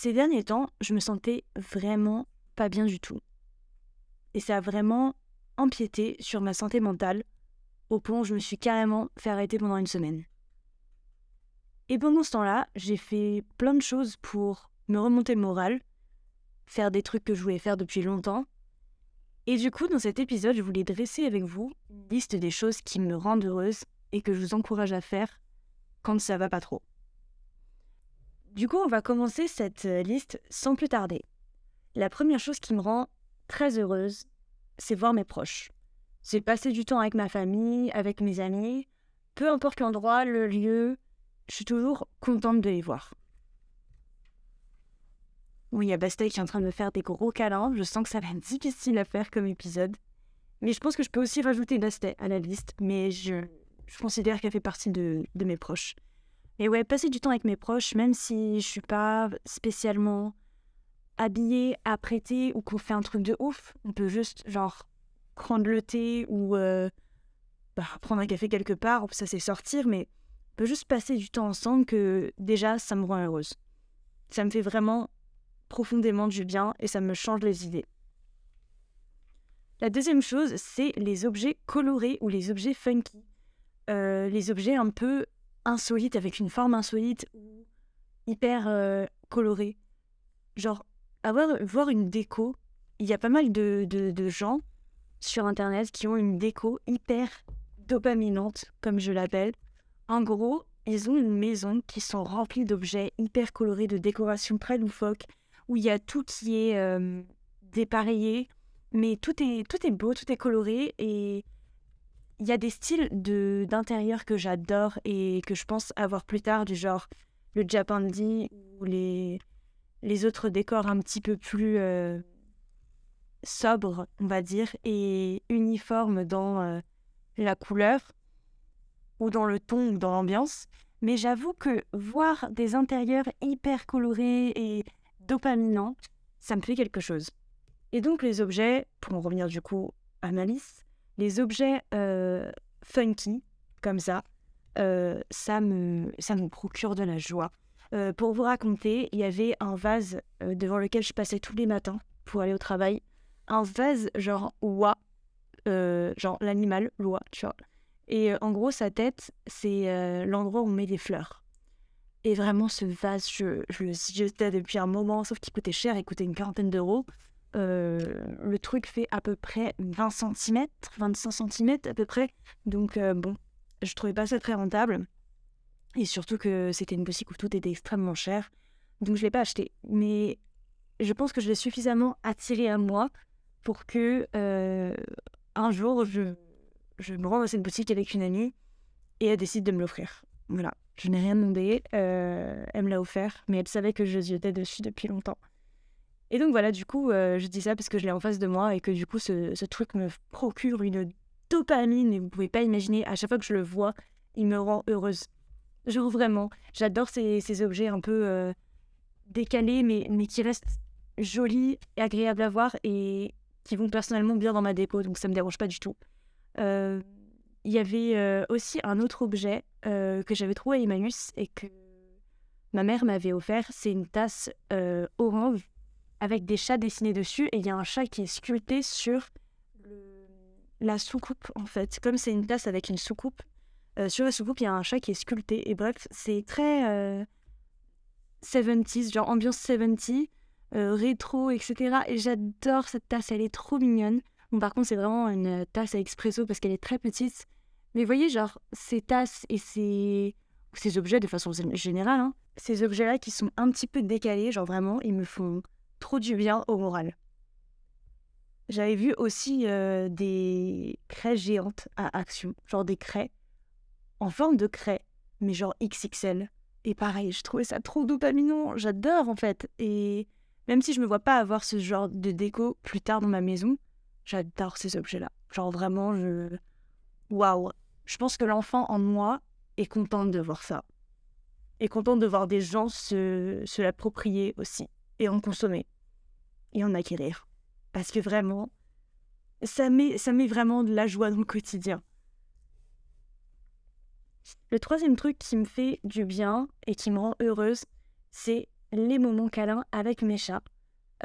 ces derniers temps, je me sentais vraiment pas bien du tout. Et ça a vraiment empiété sur ma santé mentale, au point où je me suis carrément fait arrêter pendant une semaine. Et pendant ce temps-là, j'ai fait plein de choses pour me remonter le moral, faire des trucs que je voulais faire depuis longtemps. Et du coup, dans cet épisode, je voulais dresser avec vous une liste des choses qui me rendent heureuse et que je vous encourage à faire quand ça va pas trop. Du coup, on va commencer cette euh, liste sans plus tarder. La première chose qui me rend très heureuse, c'est voir mes proches. C'est passer du temps avec ma famille, avec mes amis, peu importe l'endroit, le lieu, je suis toujours contente de les voir. Oui, il y a Bastet qui est en train de me faire des gros câlins. Je sens que ça va être difficile à faire comme épisode. Mais je pense que je peux aussi rajouter Bastet à la liste. Mais je, considère qu'elle fait partie de mes proches. Et ouais, passer du temps avec mes proches, même si je suis pas spécialement habillée, apprêtée ou qu'on fait un truc de ouf, on peut juste genre prendre le thé ou euh, bah, prendre un café quelque part, ça c'est sortir, mais on peut juste passer du temps ensemble que déjà ça me rend heureuse. Ça me fait vraiment profondément du bien et ça me change les idées. La deuxième chose, c'est les objets colorés ou les objets funky. Euh, les objets un peu insolite, avec une forme insolite ou hyper euh, colorée. Genre, avoir, voir une déco, il y a pas mal de, de, gens sur Internet qui ont une déco hyper dopaminante, comme je l'appelle. En gros, ils ont une maison qui sont remplie d'objets hyper colorés, de décorations très loufoques, où il y a tout qui est euh, dépareillé, mais tout est, tout est beau, tout est coloré, et il y a des styles de d'intérieur que j'adore et que je pense avoir plus tard, du genre le Japandi ou les, les autres décors un petit peu plus euh, sobres, on va dire, et uniformes dans euh, la couleur ou dans le ton ou dans l'ambiance. Mais j'avoue que voir des intérieurs hyper colorés et dopaminants, ça me fait quelque chose. Et donc les objets, pour en revenir du coup à ma liste, les objets euh, funky, comme ça, euh, ça, me, ça me procure de la joie. Euh, pour vous raconter, il y avait un vase devant lequel je passais tous les matins pour aller au travail. Un vase genre oie, genre l'animal, l'oie, tu vois. Et en gros, sa tête, c'est l'endroit où on met des fleurs. Et vraiment, ce vase, je, je le jetais depuis un moment, sauf qu'il coûtait cher, il coûtait une quarantaine d'euros. Euh, le truc fait à peu près 20 cm, 25 cm à peu près. Donc euh, bon, je trouvais pas ça très rentable. Et surtout que c'était une boutique où tout était extrêmement cher. Donc je l'ai pas acheté. Mais je pense que je l'ai suffisamment attiré à moi pour que euh, un jour je, me rende à cette boutique avec une amie et elle décide de me l'offrir. Voilà. Je n'ai rien demandé. elle me l'a offert, mais elle savait que je jetais dessus depuis longtemps. Et donc voilà, du coup, euh, je dis ça parce que je l'ai en face de moi et que du coup, ce, truc me procure une dopamine et vous pouvez pas imaginer, à chaque fois que je le vois, il me rend heureuse. Genre vraiment, j'adore ces, objets un peu euh, décalés mais, mais qui restent jolis et agréables à voir et qui vont personnellement bien dans ma déco, donc ça me dérange pas du tout. Euh, il y avait aussi un autre objet que j'avais trouvé à Emmaüs et que ma mère m'avait offert, c'est une tasse orange avec des chats dessinés dessus et il y a un chat qui est sculpté sur la soucoupe en fait. Comme c'est une tasse avec une soucoupe, euh, sur la soucoupe il y a un chat qui est sculpté et bref, c'est très 70s, euh, genre ambiance 70, euh, rétro, etc. Et j'adore cette tasse, elle est trop mignonne. Bon, par contre, c'est vraiment une tasse à expresso parce qu'elle est très petite. Mais vous voyez, genre, ces tasses et ces, ces objets de façon générale, hein, ces objets-là qui sont un petit peu décalés, genre vraiment, ils me font trop du bien au moral. J'avais vu aussi euh, des craies géantes à action, genre des craies en forme de craie, mais genre XXL. Et pareil, je trouvais ça trop dopaminant, j'adore en fait. Et même si je me vois pas avoir ce genre de déco plus tard dans ma maison, j'adore ces objets-là. Genre vraiment, je. Waouh! Je pense que l'enfant en moi est contente de voir ça. Et contente de voir des gens se l'approprier aussi et en consommer et en acquérir. Parce que vraiment, ça met, ça met vraiment de la joie dans le quotidien. Le troisième truc qui me fait du bien et qui me rend heureuse, c'est les moments câlins avec mes chats.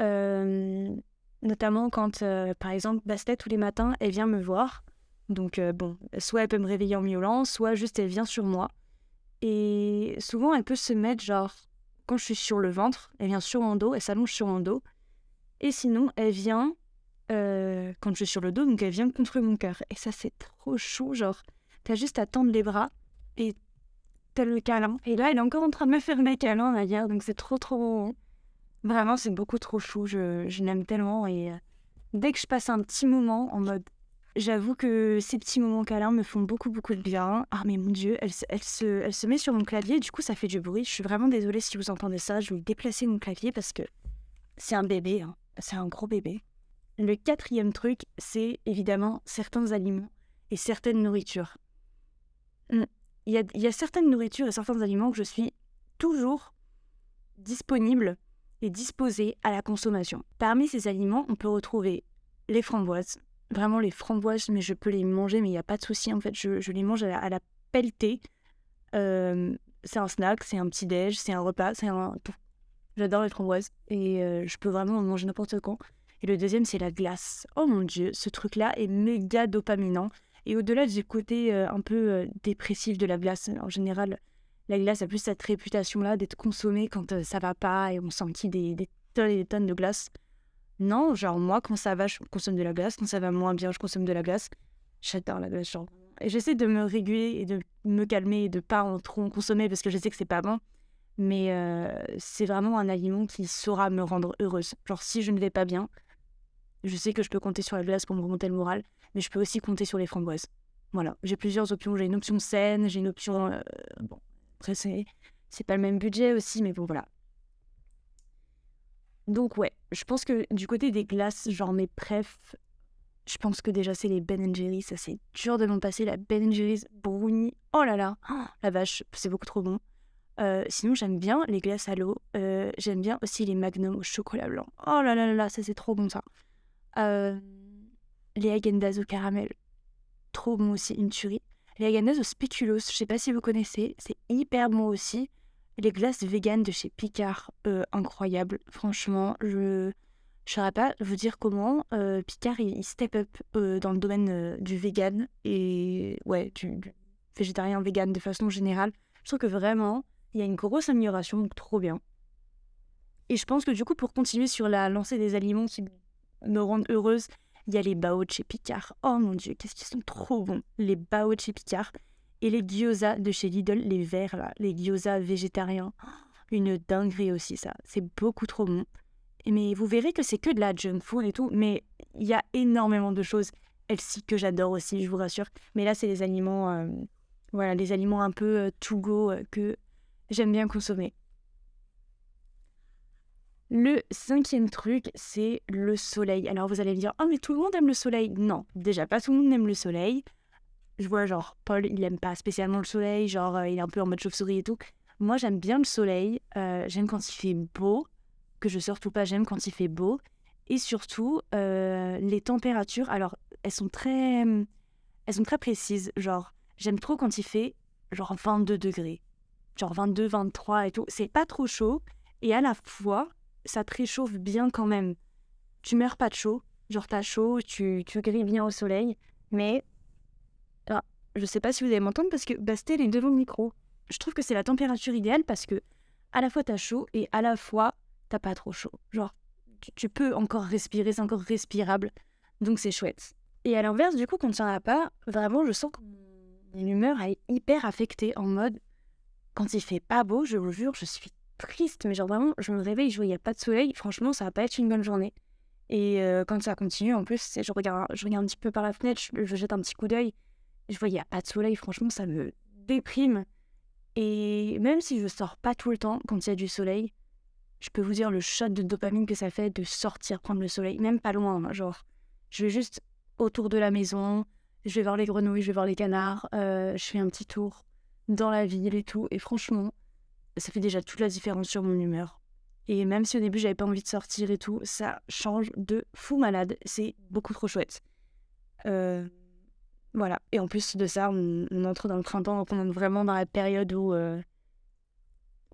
Euh, notamment quand, euh, par exemple, Bastet, tous les matins, elle vient me voir. Donc, euh, bon, soit elle peut me réveiller en miaulant, soit juste elle vient sur moi. Et souvent, elle peut se mettre, genre, quand je suis sur le ventre, elle vient sur mon dos, elle s'allonge sur mon dos. Et sinon, elle vient quand je suis sur le dos, donc elle vient contre mon cœur. Et ça, c'est trop chou, genre, t'as juste à tendre les bras et t'as le câlin. Et là, elle est encore en train de me faire le câlin, d'ailleurs, donc c'est trop, trop. Vraiment, c'est beaucoup trop chou. Je, je l'aime tellement. Et euh, dès que je passe un petit moment en mode. J'avoue que ces petits moments câlins me font beaucoup, beaucoup de bien. Ah, mais mon Dieu, elle, elle, se, elle se met sur mon clavier, du coup, ça fait du bruit. Je suis vraiment désolée si vous entendez ça. Je vais déplacer mon clavier parce que c'est un bébé. Hein. C'est un gros bébé. Le quatrième truc, c'est évidemment certains aliments et certaines nourritures. Hmm. Il y a, il y a certaines nourritures et certains aliments que je suis toujours disponible et disposé à la consommation. Parmi ces aliments, on peut retrouver les framboises. Vraiment les framboises, mais je peux les manger, mais il n'y a pas de souci. En fait, je, les mange à la, pelletée. Euh, c'est un snack, c'est un petit déj, c'est un repas, c'est un J'adore les framboises et euh, je peux vraiment en manger n'importe quand. Et le deuxième, c'est la glace. Oh mon dieu, ce truc-là est méga dopaminant. Et au-delà du côté euh, un peu dépressif de la glace, en général, la glace a plus cette réputation-là d'être consommée quand euh, ça va pas et on sent des, des tonnes et des tonnes de glace. Non, genre moi, quand ça va, je consomme de la glace. Quand ça va moins bien, je consomme de la glace. J'adore la glace, genre. Et j'essaie de me réguler et de me calmer et de pas en trop en consommer parce que je sais que c'est pas bon. Mais euh, c'est vraiment un aliment qui saura me rendre heureuse. Genre, si je ne vais pas bien, je sais que je peux compter sur la glace pour me remonter le moral, mais je peux aussi compter sur les framboises. Voilà, j'ai plusieurs options. J'ai une option saine, j'ai une option euh, bon, après, c'est pas le même budget aussi, mais bon, voilà. Donc, ouais, je pense que du côté des glaces, genre mes préf, je pense que déjà c'est les Ben. Ça, c'est dur de m'en passer. La Ben Jerry's brownie, oh là là, oh, la vache, c'est beaucoup trop bon. Euh, sinon, j'aime bien les glaces à l'eau. Euh, j'aime bien aussi les magnums au chocolat blanc. Oh là là là ça c'est trop bon ça. Euh, les Agendas au caramel, trop bon aussi, une tuerie. Les Haganaz au spéculoos, je sais pas si vous connaissez, c'est hyper bon aussi. Les glaces vegan de chez Picard, euh, incroyable. Franchement, je ne saurais pas vous dire comment. Euh, Picard, il, step up euh, dans le domaine du vegan et ouais, du, végétarien vegan de façon générale. Je trouve que vraiment, il y a une grosse amélioration, donc trop bien. Et je pense que du coup, pour continuer sur la lancée des aliments qui me rendent heureuse, il y a les bao de chez Picard. Oh mon dieu, qu'est-ce qu'ils sont trop bons. Les bao de chez Picard. Et les gyoza de chez Lidl, les verts là, les gyoza végétariens. Une dinguerie aussi ça. C'est beaucoup trop bon. Mais vous verrez que c'est que de la junk food et tout. Mais il y a énormément de choses. Elles-ci que j'adore aussi, je vous rassure. Mais là, c'est les aliments, euh, voilà, les aliments un peu euh, to go euh, que j'aime bien consommer. Le cinquième truc, c'est le soleil. Alors vous allez me dire, oh mais tout le monde aime le soleil. Non, déjà pas tout le monde aime le soleil. Je vois genre Paul, il aime pas spécialement le soleil, genre euh, il est un peu en mode chauve-souris et tout. Moi j'aime bien le soleil, euh, j'aime quand il fait beau, que je surtout pas j'aime quand il fait beau. Et surtout, euh, les températures, alors elles sont très, elles sont très précises. Genre, j'aime trop quand il fait genre 22 degrés, genre 22, 23 et tout. C'est pas trop chaud et à la fois ça te réchauffe bien quand même. Tu meurs pas de chaud, genre t'as chaud, tu, tu grilles bien au soleil, mais je sais pas si vous allez m'entendre parce que Bastel est devant le micro. Je trouve que c'est la température idéale parce que à la fois t'as chaud et à la fois t'as pas trop chaud. Genre, tu, peux encore respirer, c'est encore respirable, donc c'est chouette. Et à l'inverse, du coup, quand en as pas, vraiment, je sens que mon humeur est hyper affectée en mode quand il fait pas beau, je vous jure, je suis triste, mais genre vraiment, je me réveille, je vois, il n'y a pas de soleil, franchement, ça va pas être une bonne journée. Et euh, quand ça continue, en plus, je regarde, je regarde un petit peu par la fenêtre, je, jette un petit coup d'œil, je vois, il n'y a pas de soleil, franchement, ça me déprime. Et même si je sors pas tout le temps quand il y a du soleil, je peux vous dire le shot de dopamine que ça fait de sortir prendre le soleil, même pas loin, hein, genre, je vais juste autour de la maison, je vais voir les grenouilles, je vais voir les canards, euh, je fais un petit tour dans la ville et tout, et franchement, ça fait déjà toute la différence sur mon humeur. Et même si au début j'avais pas envie de sortir et tout, ça change de fou malade. C'est beaucoup trop chouette. Euh, voilà. Et en plus de ça, on, entre dans le printemps, donc on est vraiment dans la période où, euh,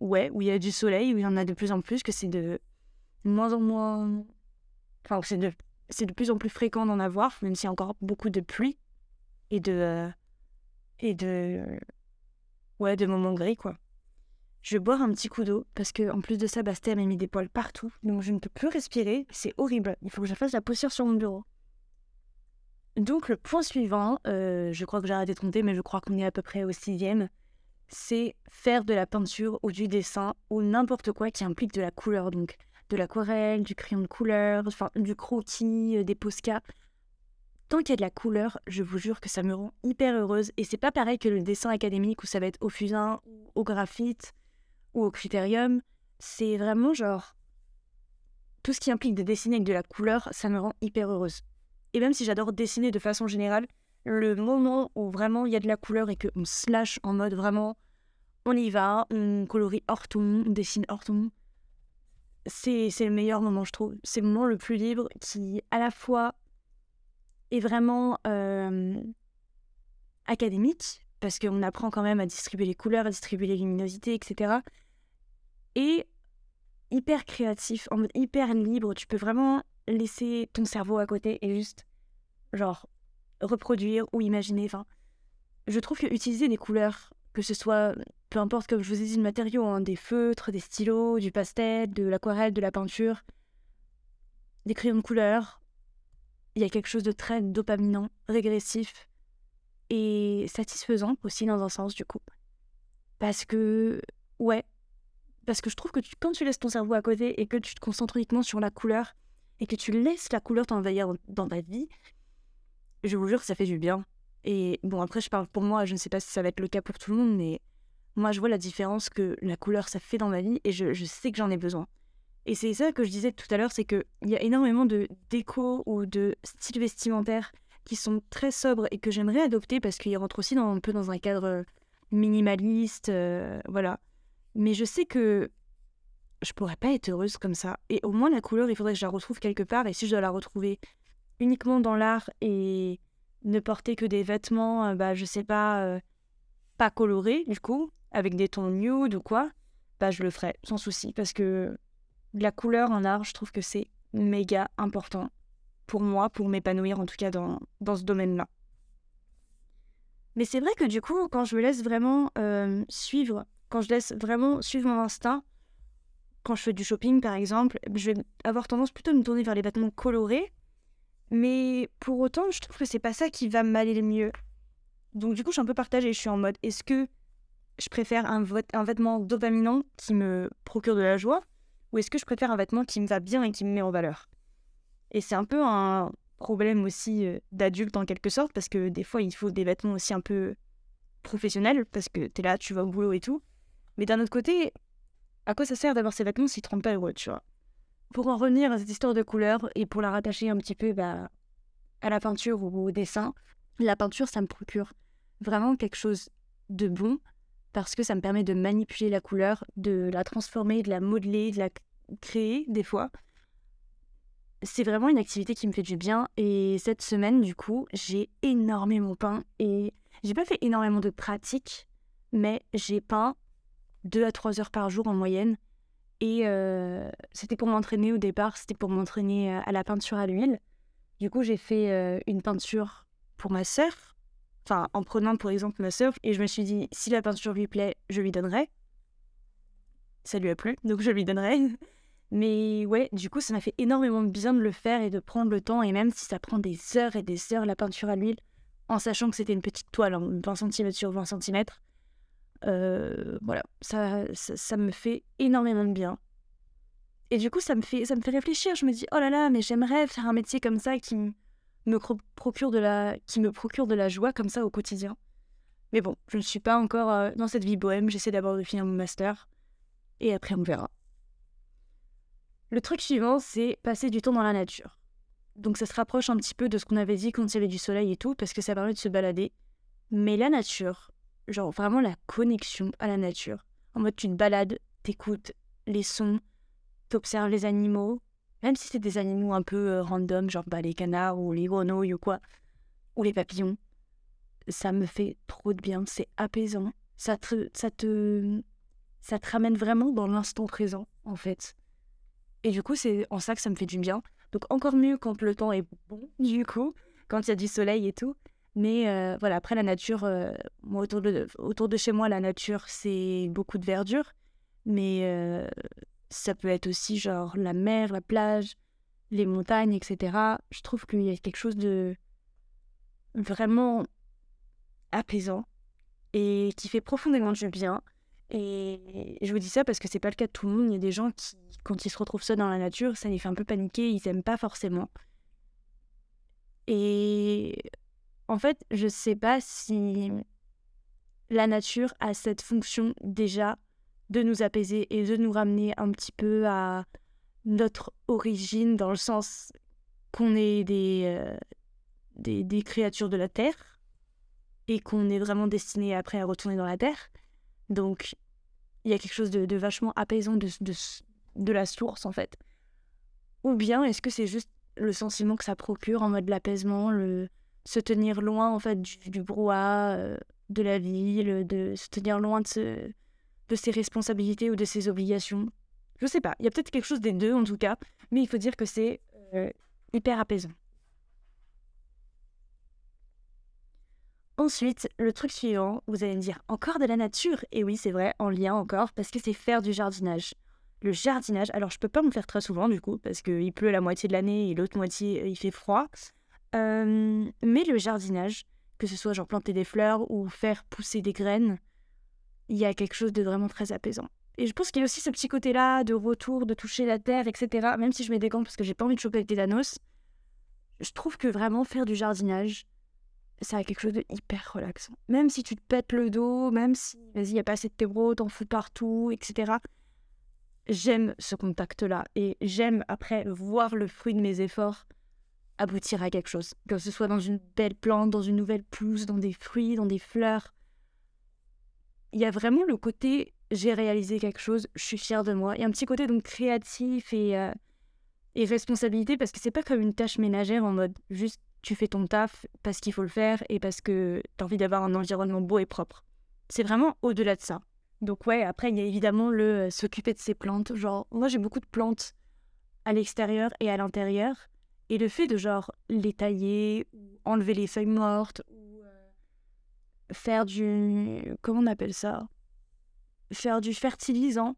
ouais, où il y a du soleil, où il y en a de plus en plus, que c'est de moins en moins. Enfin, c'est de... c'est de plus en plus fréquent d'en avoir, même s'il y a encore beaucoup de pluie et de. euh, et de. Ouais, de moments gris, quoi. Je vais boire un petit coup d'eau parce que en plus de ça, Bastien m'a mis des poils partout, donc je ne peux plus respirer. C'est horrible. Il faut que je fasse la posture sur mon bureau. Donc le point suivant, euh, je crois que j'ai arrêté de compter, mais je crois qu'on est à peu près au sixième, c'est faire de la peinture ou du dessin ou n'importe quoi qui implique de la couleur. Donc de l'aquarelle, du crayon de couleur, enfin du croquis, euh, des posca. Tant qu'il y a de la couleur, je vous jure que ça me rend hyper heureuse. Et c'est pas pareil que le dessin académique où ça va être au fusain, au graphite ou au critérium. C'est vraiment genre. Tout ce qui implique de dessiner avec de la couleur, ça me rend hyper heureuse. Et même si j'adore dessiner de façon générale, le moment où vraiment il y a de la couleur et qu'on slash en mode vraiment on y va, on colorie hors ton, on dessine hors ton, c'est le meilleur moment, je trouve. C'est le moment le plus libre qui, à la fois, est vraiment euh, académique, parce qu'on apprend quand même à distribuer les couleurs, à distribuer les luminosités, etc. Et hyper créatif, en mode hyper libre. Tu peux vraiment laisser ton cerveau à côté et juste, genre, reproduire ou imaginer. Enfin, je trouve que utiliser des couleurs, que ce soit, peu importe, comme je vous ai dit, le matériau, hein, des feutres, des stylos, du pastel, de l'aquarelle, de la peinture, des crayons de couleur, il y a quelque chose de très dopaminant, régressif et satisfaisant aussi dans un sens du coup. Parce que, ouais, parce que je trouve que quand tu laisses ton cerveau à côté et que tu te concentres uniquement sur la couleur et que tu laisses la couleur t'envahir dans ta vie, je vous jure ça fait du bien. Et bon, après, je parle pour moi, je ne sais pas si ça va être le cas pour tout le monde, mais moi, je vois la différence que la couleur, ça fait dans ma vie et je, sais que j'en ai besoin. Et c'est ça que je disais tout à l'heure, c'est qu'il y a énormément de déco ou de styles vestimentaires qui sont très sobres et que j'aimerais adopter parce qu'ils rentrent aussi dans, un peu dans un cadre minimaliste, euh, voilà. Mais je sais que je pourrais pas être heureuse comme ça. Et au moins, la couleur, il faudrait que je la retrouve quelque part. Et si je dois la retrouver uniquement dans l'art et ne porter que des vêtements, euh, bah, je sais pas, euh, pas colorés, du coup, avec des tons nude ou quoi, bah, je le ferai sans souci. Parce que la couleur en art, je trouve que c'est méga important pour moi, pour m'épanouir en tout cas dans, ce domaine-là. Mais c'est vrai que du coup, quand je me laisse vraiment euh, suivre, quand je laisse vraiment suivre mon instinct, quand je fais du shopping par exemple, je vais avoir tendance plutôt à me tourner vers les vêtements colorés. Mais pour autant, je trouve que c'est pas ça qui va m'aller le mieux. Donc du coup, je suis un peu partagée. Je suis en mode, est-ce que je préfère un, vêt- un vêtement dopaminant qui me procure de la joie ou est-ce que je préfère un vêtement qui me va bien et qui me met en valeur? Et c'est un peu un problème aussi euh, d'adulte en quelque sorte, parce que des fois il faut des vêtements aussi un peu professionnels, parce que t'es là, tu vas au boulot et tout. Mais d'un autre côté, à quoi ça sert d'avoir ces vêtements s'ils te rendent pas heureux, tu vois Pour en revenir à cette histoire de couleur et pour la rattacher un petit peu bah, à la peinture ou au dessin, la peinture ça me procure vraiment quelque chose de bon parce que ça me permet de manipuler la couleur, de la transformer, de la modeler, de la créer des fois. C'est vraiment une activité qui me fait du bien et cette semaine du coup j'ai énormément peint et j'ai pas fait énormément de pratiques mais j'ai peint 2 à 3 heures par jour en moyenne. Et euh, c'était pour m'entraîner au départ, c'était pour m'entraîner à la peinture à l'huile. Du coup j'ai fait euh, une peinture pour ma sœur enfin en prenant pour exemple ma sœur et je me suis dit si la peinture lui plaît je lui donnerai. Ça lui a plu donc je lui donnerai. Mais ouais du coup ça m'a fait énormément de bien de le faire et de prendre le temps et même si ça prend des heures et des heures la peinture à l'huile en sachant que c'était une petite toile en 20 cm sur 20 cm euh, voilà ça, ça me fait énormément de bien et du coup ça me fait ça me fait réfléchir je me dis oh là là mais j'aimerais faire un métier comme ça qui me procure de la qui me procure de la joie comme ça au quotidien. Mais bon, je ne suis pas encore euh, dans cette vie bohème, j'essaie d'abord de finir mon master et après on verra. Le truc suivant, c'est passer du temps dans la nature. Donc ça se rapproche un petit peu de ce qu'on avait dit quand il y avait du soleil et tout parce que ça permet de se balader. Mais la nature, genre vraiment la connexion à la nature. En mode tu te balades, t'écoutes les sons, t'observes les animaux, même si c'est des animaux un peu euh, random, genre bah, les canards ou les grenouilles ou quoi, ou les papillons, ça me fait trop de bien, c'est apaisant. Ça te, ça te, ça te ramène vraiment dans l'instant présent, en fait. Et du coup, c'est en ça que ça me fait du bien. Donc encore mieux quand le temps est bon, du coup, quand il y a du soleil et tout. Mais euh, voilà, après la nature, euh, autour, de, autour de chez moi, la nature, c'est beaucoup de verdure. Mais euh, ça peut être aussi genre la mer, la plage, les montagnes, etc. Je trouve qu'il y a quelque chose de vraiment apaisant et qui fait profondément du bien. Et je vous dis ça parce que c'est pas le cas de tout le monde. Il y a des gens qui, quand ils se retrouvent seuls dans la nature, ça les fait un peu paniquer, ils aiment pas forcément. Et en fait, je sais pas si la nature a cette fonction déjà de nous apaiser et de nous ramener un petit peu à notre origine dans le sens qu'on est des, euh, des, des, créatures de la Terre et qu'on est vraiment destiné après à retourner dans la Terre. Donc, il y a quelque chose de, vachement apaisant de, de, de, la source, en fait. Ou bien, est-ce que c'est juste le sentiment que ça procure en mode l'apaisement, le se tenir loin, en fait, du, du brouhaha euh, de la ville, de se tenir loin de, de ses responsabilités ou de ses obligations Je sais pas, il y a peut-être quelque chose des deux, en tout cas, mais il faut dire que c'est euh, hyper apaisant. Ensuite, le truc suivant, vous allez me dire encore de la nature? Et oui, c'est vrai, en lien encore, parce que c'est faire du jardinage. Le jardinage, alors je peux pas me faire très souvent du coup, parce qu'il pleut la moitié de l'année et l'autre moitié il fait froid. Euh, mais le jardinage, que ce soit genre planter des fleurs ou faire pousser des graines, il y a quelque chose de vraiment très apaisant. Et je pense qu'il y a aussi ce petit côté-là de retour, de toucher la terre, etc. Même si je mets des gants parce que j'ai pas envie de choper des danos, je trouve que vraiment faire du jardinage, ça a quelque chose de hyper relaxant. Même si tu te pètes le dos, même si, vas-y, il n'y a pas assez de terreau, t'en fous partout, etc. J'aime ce contact-là. Et j'aime, après, voir le fruit de mes efforts aboutir à quelque chose. Que ce soit dans une belle plante, dans une nouvelle pelouse, dans des fruits, dans des fleurs. Il y a vraiment le côté j'ai réalisé quelque chose, je suis fière de moi. Il y a un petit côté donc créatif et, euh, et responsabilité parce que c'est pas comme une tâche ménagère en mode juste tu fais ton taf parce qu'il faut le faire et parce que tu as envie d'avoir un environnement beau et propre. C'est vraiment au-delà de ça. Donc ouais, après il y a évidemment le euh, s'occuper de ses plantes. Genre, moi j'ai beaucoup de plantes à l'extérieur et à l'intérieur. Et le fait de genre les tailler, enlever les feuilles mortes, ou euh, faire du... comment on appelle ça? Faire du fertilisant,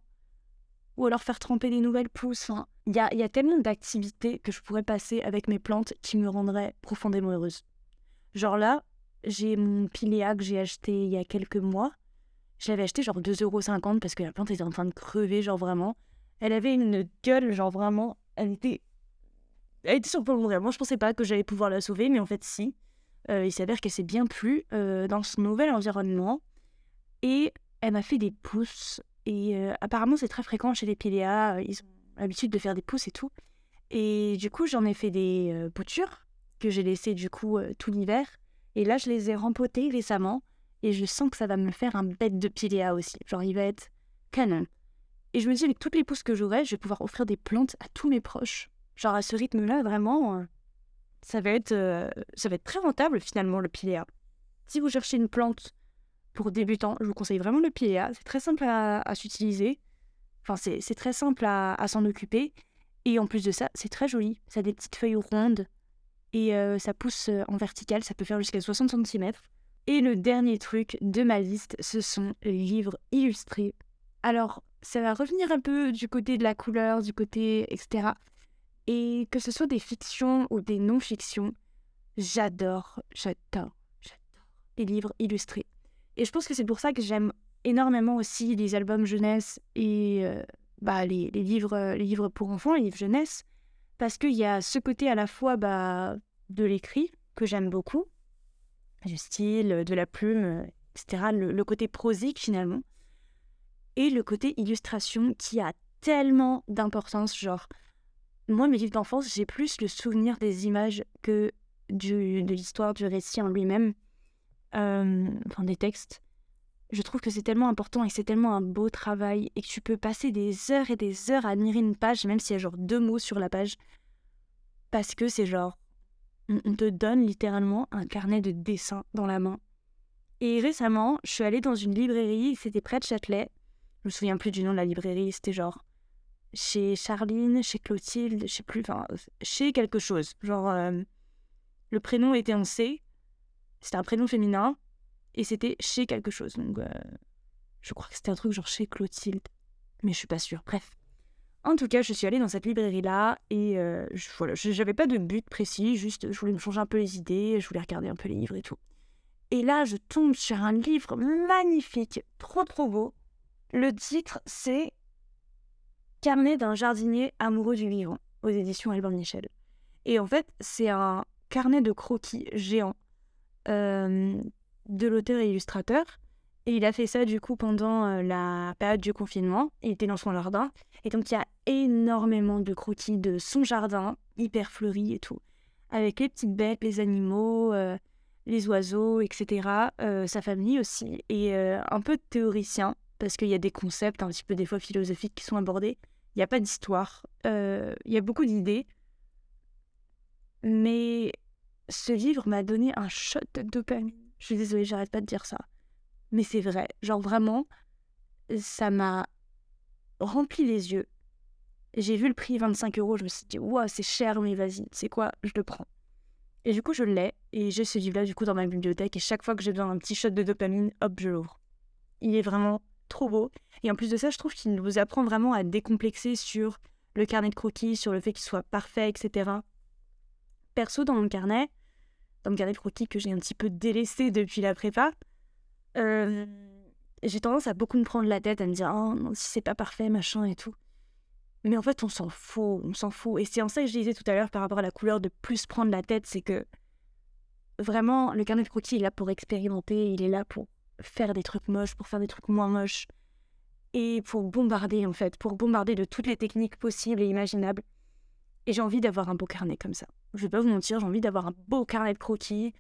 ou alors faire tremper des nouvelles pousses. Il y a, y a tellement d'activités que je pourrais passer avec mes plantes qui me rendraient profondément heureuse. Genre là, j'ai mon piléa que j'ai acheté il y a quelques mois. Je l'avais acheté genre 2,50€ parce que la plante était en train de crever, genre vraiment. Elle avait une gueule, genre vraiment. Elle était. Elle était sur le point de mourir. Moi, je pensais pas que j'allais pouvoir la sauver, mais en fait, si. Euh, il s'avère qu'elle s'est bien plu euh, dans ce nouvel environnement. Et elle m'a fait des pousses. Et euh, apparemment, c'est très fréquent chez les piléas. Ils ont l'habitude de faire des pousses et tout. Et du coup, j'en ai fait des boutures que j'ai laissées du coup tout l'hiver. Et là, je les ai rempotées récemment. Et je sens que ça va me faire un bête de piléa aussi. Genre, il va être canon. Et je me dis, avec toutes les pousses que j'aurai, je vais pouvoir offrir des plantes à tous mes proches. Genre, à ce rythme-là, vraiment, euh, ça, va être, ça va être très rentable finalement, le piléa. Si vous cherchez une plante pour débutants, je vous conseille vraiment le piléa. C'est très simple à, s'utiliser. Enfin, c'est très simple à, s'en occuper. Et en plus de ça, c'est très joli. Ça a des petites feuilles rondes et euh, ça pousse euh, en vertical. Ça peut faire jusqu'à 60 cm. Et le dernier truc de ma liste, ce sont les livres illustrés. Alors, ça va revenir un peu du côté de la couleur, du côté etc. Et que ce soit des fictions ou des non-fictions, j'adore, j'adore, j'adore les livres illustrés. Et je pense que c'est pour ça que j'aime énormément aussi les albums jeunesse et euh, bah, les, livres, euh, les livres pour enfants, les livres jeunesse, parce qu'il y a ce côté à la fois bah, de l'écrit que j'aime beaucoup, du style, de la plume, etc., le, côté prosique finalement, et le côté illustration qui a tellement d'importance. Genre, moi, mes livres d'enfance, j'ai plus le souvenir des images que du, de l'histoire, du récit en lui-même, euh, enfin des textes je trouve que c'est tellement important et c'est tellement un beau travail et que tu peux passer des heures et des heures à admirer une page, même s'il y a genre deux mots sur la page, parce que c'est genre, on te donne littéralement un carnet de dessin dans la main. Et récemment, je suis allée dans une librairie, c'était près de Châtelet. Je me souviens plus du nom de la librairie, c'était genre chez Charline, chez Clotilde, je sais plus, enfin, chez quelque chose. Genre, euh, le prénom était en C, c'était un prénom féminin, et c'était chez quelque chose. Donc, euh, je crois que c'était un truc genre chez Clotilde, mais je suis pas sûre. Bref. En tout cas, je suis allée dans cette librairie-là et euh, voilà, j'avais pas de but précis, juste je voulais me changer un peu les idées, je voulais regarder un peu les livres et tout. Et là, je tombe sur un livre magnifique, trop trop beau. Le titre, c'est Carnet d'un jardinier amoureux du vivant, aux éditions Albin Michel. Et en fait, c'est un carnet de croquis géant euh, de l'auteur et illustrateur et il a fait ça du coup pendant euh, la période du confinement. Il était dans son jardin. Et donc il y a énormément de croquis de son jardin, hyper fleuri et tout. Avec les petites bêtes, les animaux, euh, les oiseaux, etc. Sa famille aussi. Et un peu de théoricien, parce qu'il y a des concepts un petit peu des fois philosophiques qui sont abordés. Il n'y a pas d'histoire. Il y a beaucoup d'idées. Mais ce livre m'a donné un shot de dopamine. Je suis désolée, j'arrête pas de dire ça mais c'est vrai. Genre vraiment, ça m'a rempli les yeux. J'ai vu le prix 25 euros, je me suis dit, waouh, c'est cher, mais vas-y, c'est quoi, je le prends. Et du coup, je l'ai, et j'ai ce livre-là, du coup, dans ma bibliothèque, et chaque fois que j'ai besoin d'un petit shot de dopamine, hop, je l'ouvre. Il est vraiment trop beau. Et en plus de ça, je trouve qu'il vous apprend vraiment à décomplexer sur le carnet de croquis, sur le fait qu'il soit parfait, etc. Perso, dans mon carnet, dans mon carnet de croquis que j'ai un petit peu délaissé depuis la prépa, euh, j'ai tendance à beaucoup me prendre la tête, à me dire oh, non, si c'est pas parfait, machin et tout. Mais en fait, on s'en fout, on s'en fout. Et c'est en ça que je disais tout à l'heure par rapport à la couleur de plus prendre la tête, c'est que vraiment, le carnet de croquis est là pour expérimenter, il est là pour faire des trucs moches, pour faire des trucs moins moches, et pour bombarder en fait, pour bombarder de toutes les techniques possibles et imaginables. Et j'ai envie d'avoir un beau carnet comme ça. Je vais pas vous mentir, j'ai envie d'avoir un beau carnet de croquis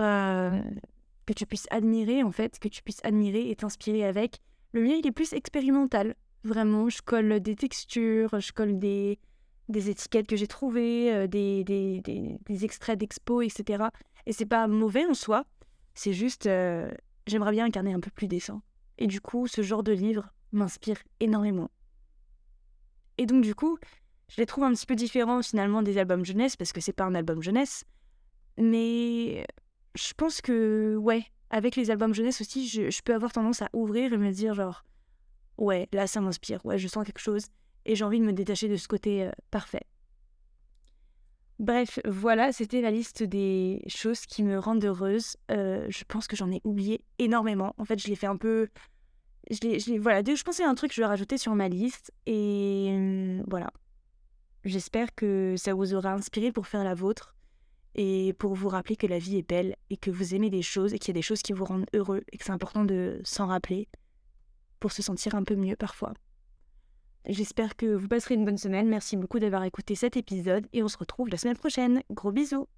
euh, que tu puisses admirer, en fait, que tu puisses admirer et t'inspirer avec. Le mien, il est plus expérimental. Vraiment, je colle des textures, je colle des, des étiquettes que j'ai trouvées, euh, des, des, des, extraits d'expo, etc. Et c'est pas mauvais en soi, c'est juste, euh, j'aimerais bien incarner un peu plus décent. Et du coup, ce genre de livre m'inspire énormément. Et donc, du coup, je les trouve un petit peu différents finalement des albums jeunesse, parce que c'est pas un album jeunesse. Mais je pense que, ouais, avec les albums jeunesse aussi, je, peux avoir tendance à ouvrir et me dire, genre, ouais, là, ça m'inspire, ouais, je sens quelque chose et j'ai envie de me détacher de ce côté euh, parfait. Bref, voilà, c'était la liste des choses qui me rendent heureuse. Euh, je pense que j'en ai oublié énormément. En fait, je l'ai fait un peu. Je l'ai, voilà, je pensais à un truc, je vais rajouter sur ma liste. Et hum, voilà. J'espère que ça vous aura inspiré pour faire la vôtre et pour vous rappeler que la vie est belle et que vous aimez des choses et qu'il y a des choses qui vous rendent heureux et que c'est important de s'en rappeler pour se sentir un peu mieux parfois. J'espère que vous passerez une bonne semaine. Merci beaucoup d'avoir écouté cet épisode et on se retrouve la semaine prochaine. Gros bisous